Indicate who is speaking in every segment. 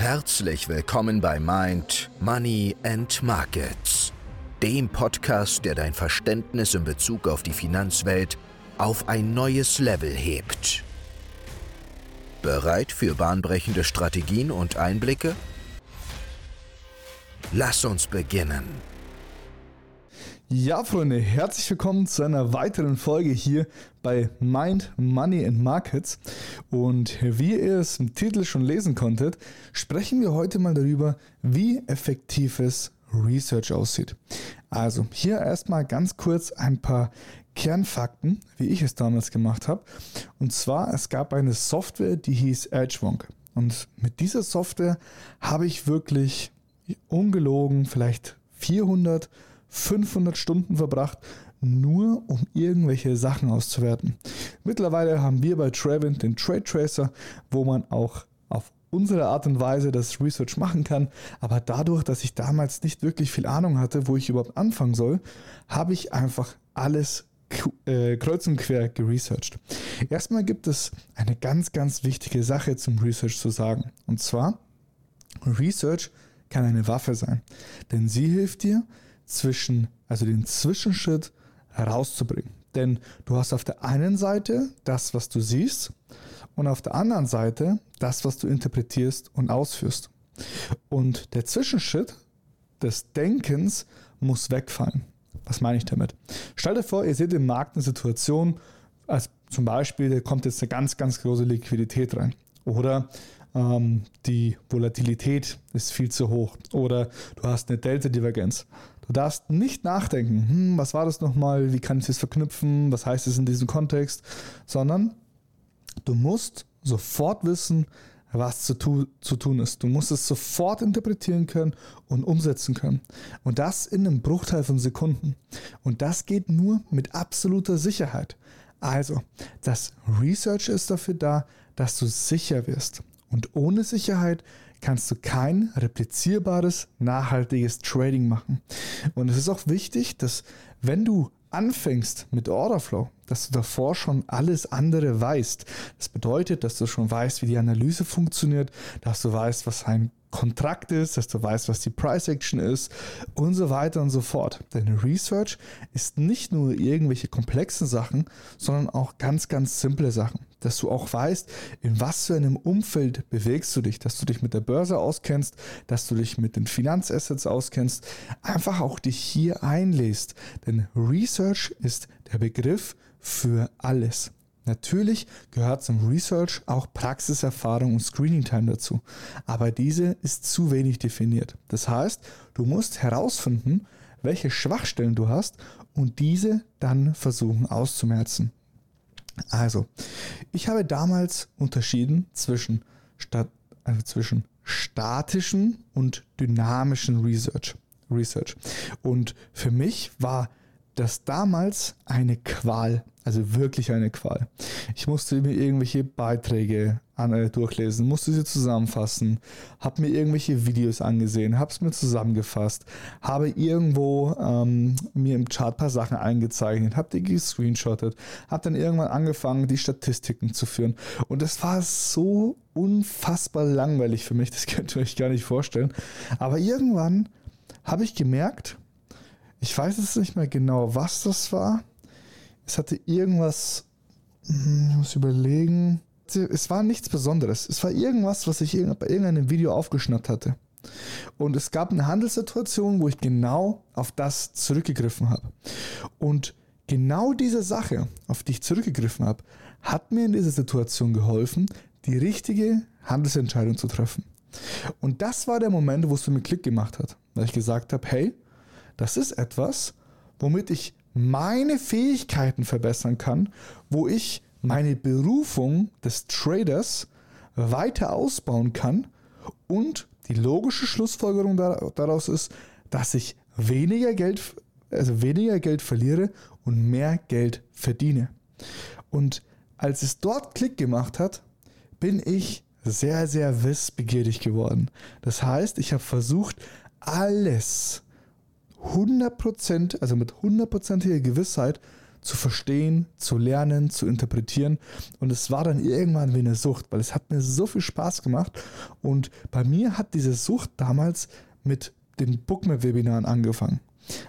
Speaker 1: Herzlich willkommen bei Mind, Money and Markets, dem Podcast, der dein Verständnis in Bezug auf die Finanzwelt auf ein neues Level hebt. Bereit für bahnbrechende Strategien und Einblicke? Lass uns beginnen.
Speaker 2: Ja, Freunde, herzlich willkommen zu einer weiteren Folge hier bei Mind, Money and Markets. Und wie ihr es im Titel schon lesen konntet, sprechen wir heute mal darüber, wie effektives Research aussieht. Also hier erstmal ganz kurz ein paar Kernfakten, wie ich es damals gemacht habe. Und zwar, es gab eine Software, die hieß Edgewonk. Und mit dieser Software habe ich wirklich ungelogen vielleicht 400 500 Stunden verbracht, nur um irgendwelche Sachen auszuwerten. Mittlerweile haben wir bei Trevin den Trade Tracer, wo man auch auf unsere Art und Weise das Research machen kann. Aber dadurch, dass ich damals nicht wirklich viel Ahnung hatte, wo ich überhaupt anfangen soll, habe ich einfach alles äh, kreuz und quer geresearched. Erstmal gibt es eine ganz, ganz wichtige Sache zum Research zu sagen. Und zwar, Research kann eine Waffe sein. Denn sie hilft dir, zwischen, also den Zwischenschritt herauszubringen. Denn du hast auf der einen Seite das, was du siehst, und auf der anderen Seite das, was du interpretierst und ausführst. Und der Zwischenschritt des Denkens muss wegfallen. Was meine ich damit? Stell dir vor, ihr seht im Markt eine Situation, als zum Beispiel, da kommt jetzt eine ganz, ganz große Liquidität rein. Oder ähm, die Volatilität ist viel zu hoch. Oder du hast eine Delta-Divergenz. Du darfst nicht nachdenken, hm, was war das nochmal, wie kann ich das verknüpfen, was heißt es in diesem Kontext, sondern du musst sofort wissen, was zu, tu zu tun ist. Du musst es sofort interpretieren können und umsetzen können. Und das in einem Bruchteil von Sekunden. Und das geht nur mit absoluter Sicherheit. Also, das Research ist dafür da, dass du sicher wirst. Und ohne Sicherheit kannst du kein replizierbares, nachhaltiges Trading machen. Und es ist auch wichtig, dass wenn du anfängst mit Orderflow, dass du davor schon alles andere weißt. Das bedeutet, dass du schon weißt, wie die Analyse funktioniert, dass du weißt, was ein Kontrakt ist, dass du weißt, was die Price Action ist und so weiter und so fort. Denn Research ist nicht nur irgendwelche komplexen Sachen, sondern auch ganz, ganz simple Sachen. Dass du auch weißt, in was für einem Umfeld bewegst du dich, dass du dich mit der Börse auskennst, dass du dich mit den Finanzassets auskennst, einfach auch dich hier einlässt. Denn Research ist der Begriff für alles. Natürlich gehört zum Research auch Praxiserfahrung und Screening Time dazu, aber diese ist zu wenig definiert. Das heißt, du musst herausfinden, welche Schwachstellen du hast und diese dann versuchen auszumerzen. Also, ich habe damals unterschieden zwischen, Stat also zwischen statischen und dynamischen Research. Research. Und für mich war das damals eine Qual, also wirklich eine Qual. Ich musste mir irgendwelche Beiträge durchlesen, musste sie zusammenfassen, habe mir irgendwelche Videos angesehen, habe es mir zusammengefasst, habe irgendwo ähm, mir im Chart ein paar Sachen eingezeichnet, habe die gescreenshottet, habe dann irgendwann angefangen, die Statistiken zu führen. Und das war so unfassbar langweilig für mich, das könnt ihr euch gar nicht vorstellen. Aber irgendwann habe ich gemerkt, ich weiß es nicht mehr genau, was das war. Es hatte irgendwas, hm, ich muss überlegen. Es war nichts Besonderes. Es war irgendwas, was ich bei irgendeinem Video aufgeschnappt hatte. Und es gab eine Handelssituation, wo ich genau auf das zurückgegriffen habe. Und genau diese Sache, auf die ich zurückgegriffen habe, hat mir in dieser Situation geholfen, die richtige Handelsentscheidung zu treffen. Und das war der Moment, wo es mich Klick gemacht hat, weil ich gesagt habe, hey, das ist etwas, womit ich meine Fähigkeiten verbessern kann, wo ich meine Berufung des Traders weiter ausbauen kann und die logische Schlussfolgerung daraus ist, dass ich weniger Geld, also weniger Geld verliere und mehr Geld verdiene. Und als es dort Klick gemacht hat, bin ich sehr, sehr wissbegierig geworden. Das heißt, ich habe versucht, alles 100%, also mit hundertprozentiger Gewissheit zu verstehen, zu lernen, zu interpretieren. Und es war dann irgendwann wie eine Sucht, weil es hat mir so viel Spaß gemacht. Und bei mir hat diese Sucht damals mit den Bookmap-Webinaren angefangen.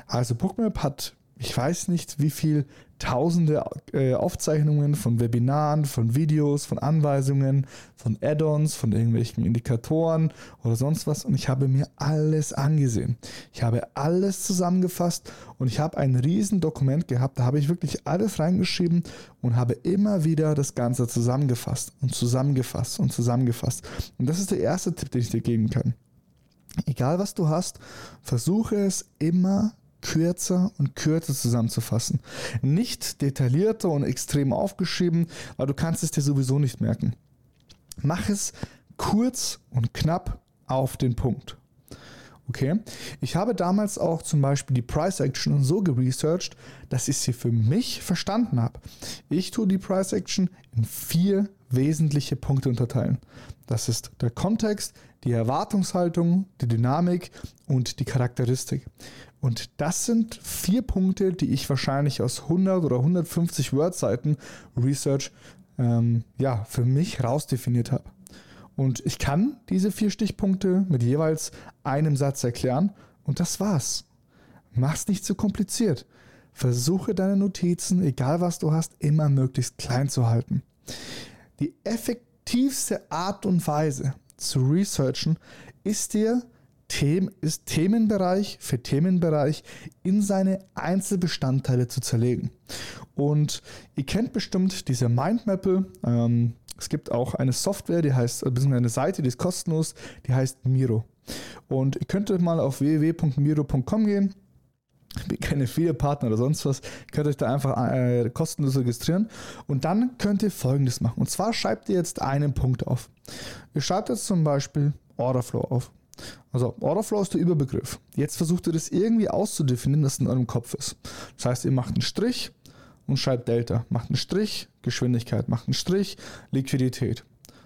Speaker 2: Also Bookmap hat ich weiß nicht, wie viel tausende äh, Aufzeichnungen von Webinaren, von Videos, von Anweisungen, von Add-ons, von irgendwelchen Indikatoren oder sonst was. Und ich habe mir alles angesehen. Ich habe alles zusammengefasst und ich habe ein riesen Dokument gehabt. Da habe ich wirklich alles reingeschrieben und habe immer wieder das Ganze zusammengefasst und zusammengefasst und zusammengefasst. Und das ist der erste Tipp, den ich dir geben kann. Egal was du hast, versuche es immer kürzer und kürzer zusammenzufassen. Nicht detaillierter und extrem aufgeschrieben, weil du kannst es dir sowieso nicht merken. Mach es kurz und knapp auf den Punkt. Okay, ich habe damals auch zum Beispiel die Price Action so geresearched, dass ich sie für mich verstanden habe. Ich tue die Price Action in vier wesentliche Punkte unterteilen. Das ist der Kontext, die Erwartungshaltung, die Dynamik und die Charakteristik. Und das sind vier Punkte, die ich wahrscheinlich aus 100 oder 150 Word-Seiten Research ähm, ja, für mich rausdefiniert habe. Und ich kann diese vier Stichpunkte mit jeweils einem Satz erklären und das war's. Mach's nicht zu kompliziert. Versuche deine Notizen, egal was du hast, immer möglichst klein zu halten. Die effektivste Art und Weise zu researchen ist dir ist Themenbereich für Themenbereich in seine Einzelbestandteile zu zerlegen. Und ihr kennt bestimmt diese Mindmappe. Ähm, es gibt auch eine Software, die heißt, beziehungsweise eine Seite, die ist kostenlos, die heißt Miro. Und ihr könnt mal auf www.miro.com gehen. Ich kenne viele Partner oder sonst was. Ihr könnt euch da einfach äh, kostenlos registrieren. Und dann könnt ihr folgendes machen. Und zwar schreibt ihr jetzt einen Punkt auf. Ihr schreibt jetzt zum Beispiel Orderflow auf. Also Orderflow ist der Überbegriff. Jetzt versucht ihr das irgendwie auszudefinieren, dass in eurem Kopf ist. Das heißt, ihr macht einen Strich und schreibt Delta. Macht einen Strich, Geschwindigkeit, macht einen Strich, Liquidität.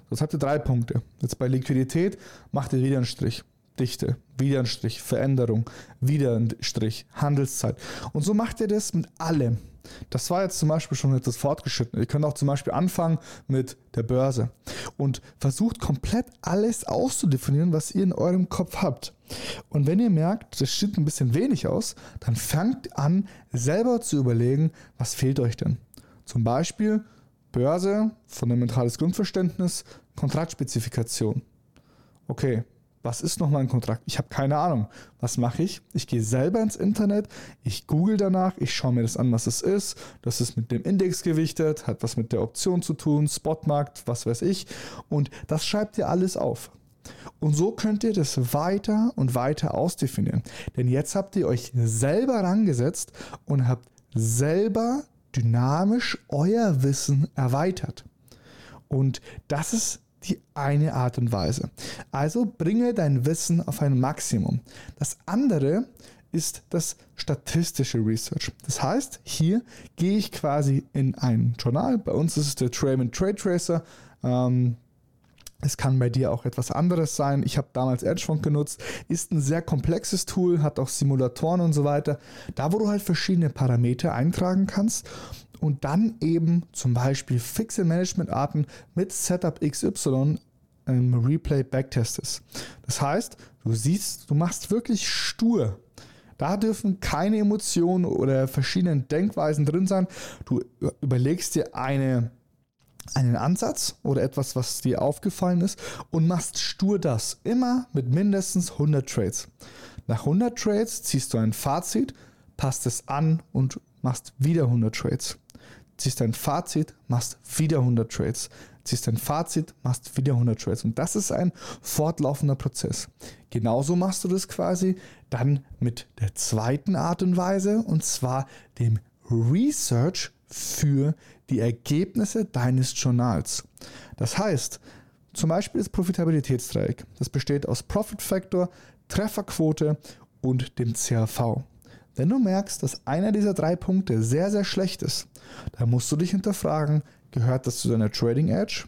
Speaker 2: Jetzt habt ihr drei Punkte. Jetzt bei Liquidität macht ihr wieder einen Strich. Dichte, wieder ein Strich, Veränderung, wieder ein Strich, Handelszeit. Und so macht ihr das mit allem. Das war jetzt zum Beispiel schon etwas fortgeschritten. Ihr könnt auch zum Beispiel anfangen mit der Börse und versucht komplett alles auszudefinieren, was ihr in eurem Kopf habt. Und wenn ihr merkt, das sieht ein bisschen wenig aus, dann fangt an, selber zu überlegen, was fehlt euch denn. Zum Beispiel Börse, fundamentales Grundverständnis, Kontraktspezifikation. Okay, was ist nochmal ein Kontrakt? Ich habe keine Ahnung. Was mache ich? Ich gehe selber ins Internet, ich google danach, ich schaue mir das an, was es ist. Das ist mit dem Index gewichtet, hat was mit der Option zu tun, Spotmarkt, was weiß ich. Und das schreibt ihr alles auf. Und so könnt ihr das weiter und weiter ausdefinieren. Denn jetzt habt ihr euch selber rangesetzt und habt selber dynamisch euer Wissen erweitert. Und das ist die eine Art und Weise. Also bringe dein Wissen auf ein Maximum. Das andere ist das statistische Research. Das heißt, hier gehe ich quasi in ein Journal. Bei uns ist es der Trayman Trade Tracer. Ähm, es kann bei dir auch etwas anderes sein. Ich habe damals Edgefond genutzt. Ist ein sehr komplexes Tool, hat auch Simulatoren und so weiter. Da, wo du halt verschiedene Parameter eintragen kannst und dann eben zum Beispiel fixe Management-Arten mit Setup XY im Replay backtestest. Das heißt, du siehst, du machst wirklich stur. Da dürfen keine Emotionen oder verschiedene Denkweisen drin sein. Du überlegst dir eine, einen Ansatz oder etwas, was dir aufgefallen ist und machst stur das. Immer mit mindestens 100 Trades. Nach 100 Trades ziehst du ein Fazit, passt es an und machst wieder 100 Trades ziehst dein Fazit, machst wieder 100 Trades, ziehst dein Fazit, machst wieder 100 Trades. Und das ist ein fortlaufender Prozess. Genauso machst du das quasi dann mit der zweiten Art und Weise, und zwar dem Research für die Ergebnisse deines Journals. Das heißt, zum Beispiel das Profitabilitätsdreieck. Das besteht aus Profit Factor, Trefferquote und dem CAV. Wenn du merkst, dass einer dieser drei Punkte sehr, sehr schlecht ist, dann musst du dich hinterfragen, gehört das zu deiner Trading Edge?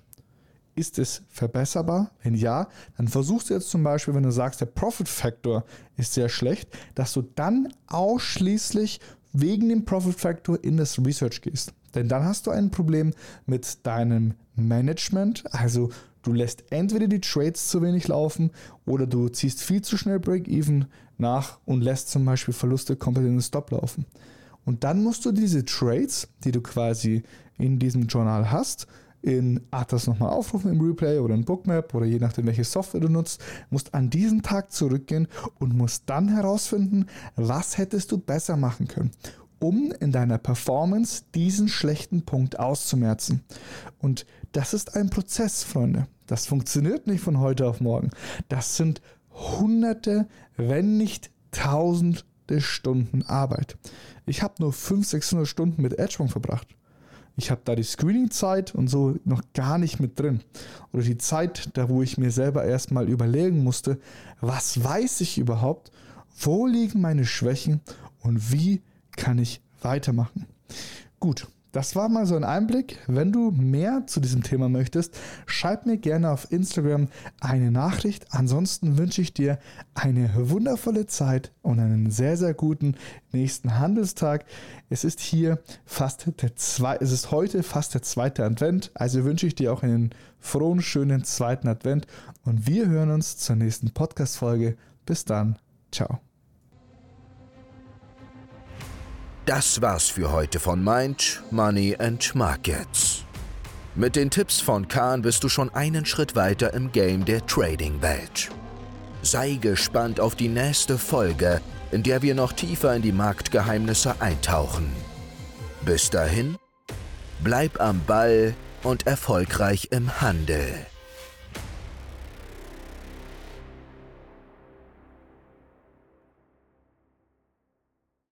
Speaker 2: Ist es verbesserbar? Wenn ja, dann versuchst du jetzt zum Beispiel, wenn du sagst, der Profit Factor ist sehr schlecht, dass du dann ausschließlich wegen dem Profit Factor in das Research gehst. Denn dann hast du ein Problem mit deinem Management, also du lässt entweder die Trades zu wenig laufen oder du ziehst viel zu schnell Break-Even nach und lässt zum Beispiel Verluste komplett in den Stop laufen. Und dann musst du diese Trades, die du quasi in diesem Journal hast, in Atas nochmal aufrufen im Replay oder in Bookmap oder je nachdem, welche Software du nutzt, musst an diesen Tag zurückgehen und musst dann herausfinden, was hättest du besser machen können, um in deiner Performance diesen schlechten Punkt auszumerzen. Und das ist ein Prozess, Freunde. Das funktioniert nicht von heute auf morgen. Das sind hunderte, wenn nicht tausende Stunden Arbeit. Ich habe nur 500, 600 Stunden mit Edgewong verbracht. Ich habe da die Screening-Zeit und so noch gar nicht mit drin. Oder die Zeit, da wo ich mir selber erstmal überlegen musste, was weiß ich überhaupt, wo liegen meine Schwächen und wie kann ich weitermachen. Gut, das war mal so ein Einblick. Wenn du mehr zu diesem Thema möchtest, schreib mir gerne auf Instagram eine Nachricht. Ansonsten wünsche ich dir eine wundervolle Zeit und einen sehr, sehr guten nächsten Handelstag. Es ist hier fast der zwei, es ist heute fast der zweite Advent. Also wünsche ich dir auch einen frohen, schönen zweiten Advent und wir hören uns zur nächsten Podcast-Folge. Bis dann. Ciao.
Speaker 1: Das war's für heute von Mind, Money and Markets. Mit den Tipps von Kahn bist du schon einen Schritt weiter im Game der Trading-Welt. Sei gespannt auf die nächste Folge, in der wir noch tiefer in die Marktgeheimnisse eintauchen. Bis dahin, bleib am Ball und erfolgreich im Handel.